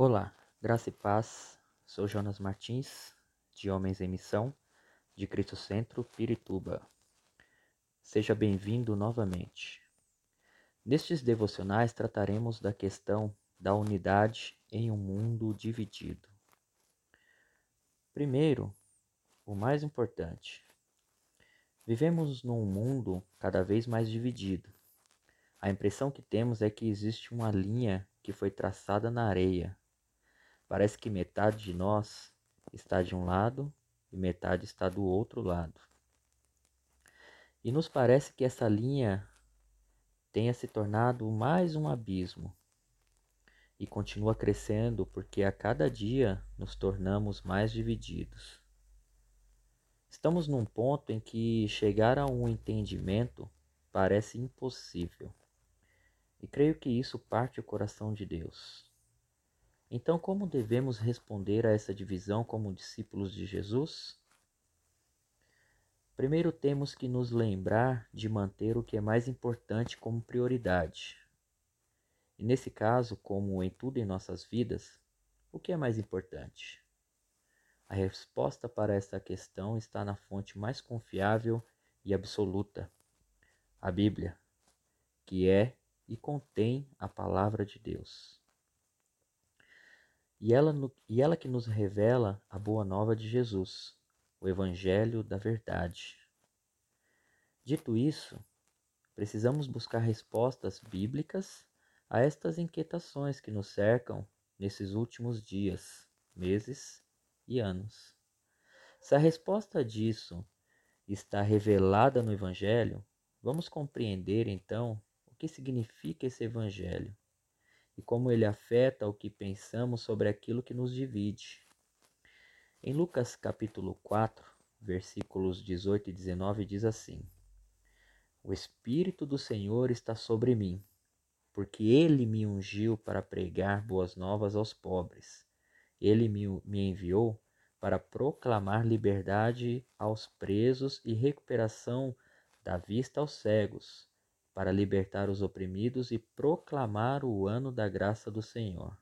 Olá, graça e paz. Sou Jonas Martins, de Homens em Missão, de Cristo Centro, Pirituba. Seja bem-vindo novamente. Nestes devocionais trataremos da questão da unidade em um mundo dividido. Primeiro, o mais importante. Vivemos num mundo cada vez mais dividido. A impressão que temos é que existe uma linha que foi traçada na areia Parece que metade de nós está de um lado e metade está do outro lado. E nos parece que essa linha tenha se tornado mais um abismo e continua crescendo porque a cada dia nos tornamos mais divididos. Estamos num ponto em que chegar a um entendimento parece impossível. E creio que isso parte o coração de Deus. Então, como devemos responder a essa divisão como discípulos de Jesus? Primeiro, temos que nos lembrar de manter o que é mais importante como prioridade. E nesse caso, como em tudo em nossas vidas, o que é mais importante? A resposta para esta questão está na fonte mais confiável e absoluta, a Bíblia, que é e contém a palavra de Deus e ela, e ela que nos revela a boa nova de Jesus, o Evangelho da Verdade. Dito isso, precisamos buscar respostas bíblicas a estas inquietações que nos cercam nesses últimos dias, meses e anos. Se a resposta disso está revelada no Evangelho, vamos compreender então o que significa esse Evangelho e como ele afeta o que pensamos sobre aquilo que nos divide. Em Lucas capítulo 4, versículos 18 e 19 diz assim: O Espírito do Senhor está sobre mim, porque ele me ungiu para pregar boas novas aos pobres. Ele me, me enviou para proclamar liberdade aos presos e recuperação da vista aos cegos, para libertar os oprimidos e proclamar o ano da graça do Senhor.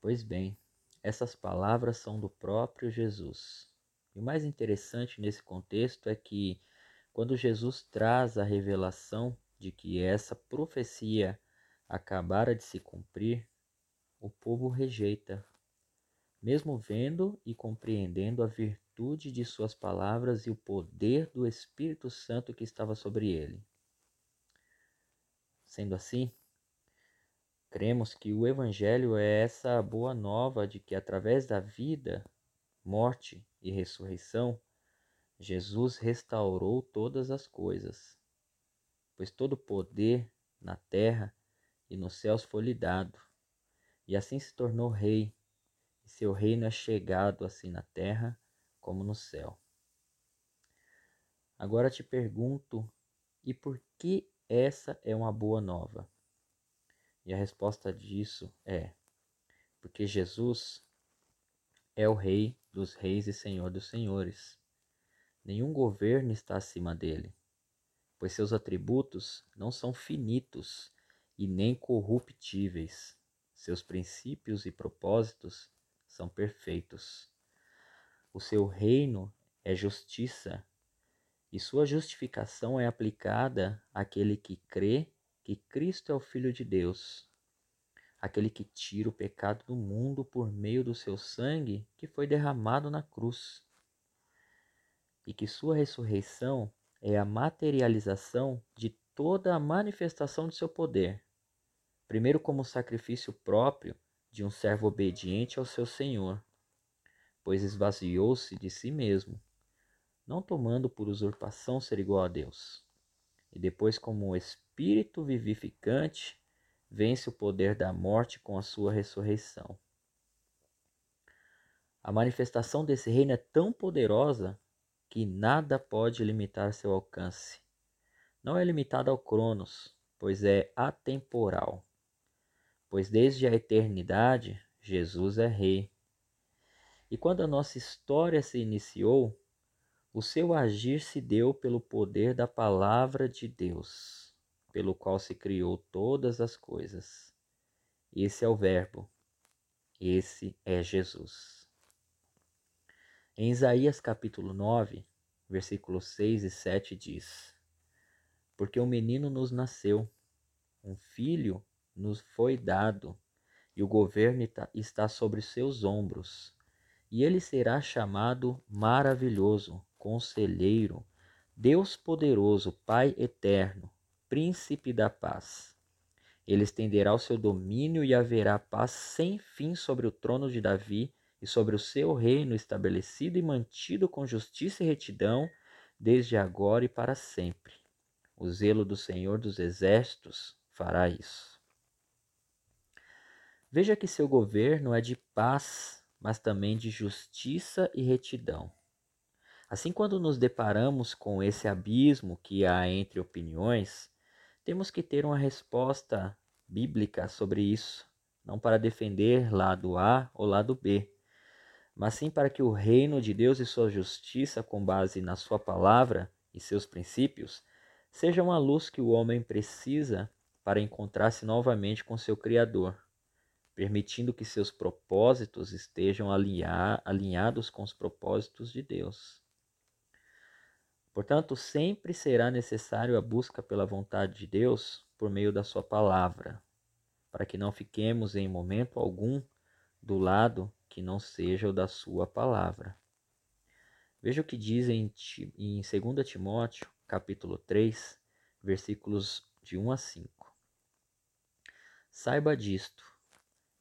Pois bem, essas palavras são do próprio Jesus. E o mais interessante nesse contexto é que, quando Jesus traz a revelação de que essa profecia acabara de se cumprir, o povo rejeita, mesmo vendo e compreendendo a virtude virtude de suas palavras e o poder do Espírito Santo que estava sobre ele. Sendo assim, cremos que o Evangelho é essa boa nova de que, através da vida, morte e ressurreição, Jesus restaurou todas as coisas, pois todo poder na terra e nos céus foi lhe dado, e assim se tornou rei, e seu reino é chegado assim na terra como no céu. Agora te pergunto: e por que essa é uma boa nova? E a resposta disso é: porque Jesus é o Rei dos Reis e Senhor dos Senhores. Nenhum governo está acima dele, pois seus atributos não são finitos e nem corruptíveis. Seus princípios e propósitos são perfeitos. O seu reino é justiça, e sua justificação é aplicada àquele que crê que Cristo é o Filho de Deus, aquele que tira o pecado do mundo por meio do seu sangue que foi derramado na cruz, e que sua ressurreição é a materialização de toda a manifestação de seu poder, primeiro como sacrifício próprio de um servo obediente ao seu Senhor pois esvaziou-se de si mesmo, não tomando por usurpação ser igual a Deus. E depois, como Espírito vivificante, vence o poder da morte com a sua ressurreição. A manifestação desse reino é tão poderosa que nada pode limitar seu alcance. Não é limitada ao Cronos, pois é atemporal. Pois desde a eternidade Jesus é Rei e quando a nossa história se iniciou, o seu agir se deu pelo poder da palavra de Deus, pelo qual se criou todas as coisas. Esse é o Verbo. Esse é Jesus. Em Isaías capítulo 9, versículos 6 e 7 diz: Porque um menino nos nasceu, um filho nos foi dado, e o governo está sobre seus ombros. E ele será chamado Maravilhoso, Conselheiro, Deus Poderoso, Pai Eterno, Príncipe da Paz. Ele estenderá o seu domínio e haverá paz sem fim sobre o trono de Davi e sobre o seu reino estabelecido e mantido com justiça e retidão desde agora e para sempre. O zelo do Senhor dos Exércitos fará isso. Veja que seu governo é de paz, mas também de justiça e retidão. Assim, quando nos deparamos com esse abismo que há entre opiniões, temos que ter uma resposta bíblica sobre isso, não para defender lado A ou lado B, mas sim para que o reino de Deus e sua justiça, com base na sua palavra e seus princípios, seja uma luz que o homem precisa para encontrar-se novamente com seu Criador permitindo que seus propósitos estejam alinhados com os propósitos de Deus. Portanto, sempre será necessário a busca pela vontade de Deus por meio da Sua palavra, para que não fiquemos em momento algum do lado que não seja o da Sua palavra. Veja o que diz em, em 2 Timóteo, capítulo 3, versículos de 1 a 5. Saiba disto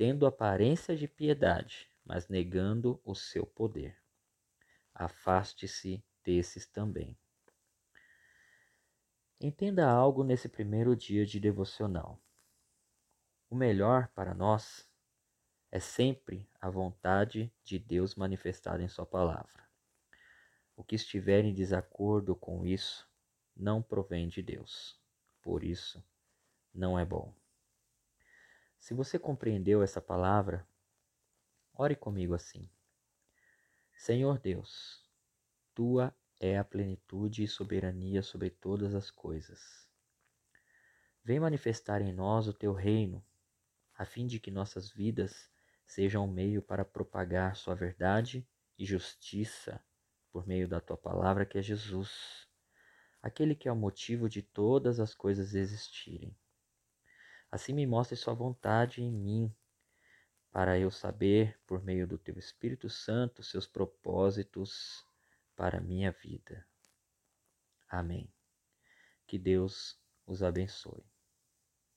tendo aparência de piedade, mas negando o seu poder. Afaste-se desses também. Entenda algo nesse primeiro dia de devocional. O melhor para nós é sempre a vontade de Deus manifestada em Sua palavra. O que estiver em desacordo com isso não provém de Deus. Por isso, não é bom. Se você compreendeu essa palavra, ore comigo assim: Senhor Deus, tua é a plenitude e soberania sobre todas as coisas. Vem manifestar em nós o teu reino, a fim de que nossas vidas sejam um meio para propagar sua verdade e justiça por meio da tua palavra que é Jesus, aquele que é o motivo de todas as coisas existirem. Assim me mostre Sua vontade em mim, para eu saber, por meio do Teu Espírito Santo, seus propósitos para a minha vida. Amém. Que Deus os abençoe.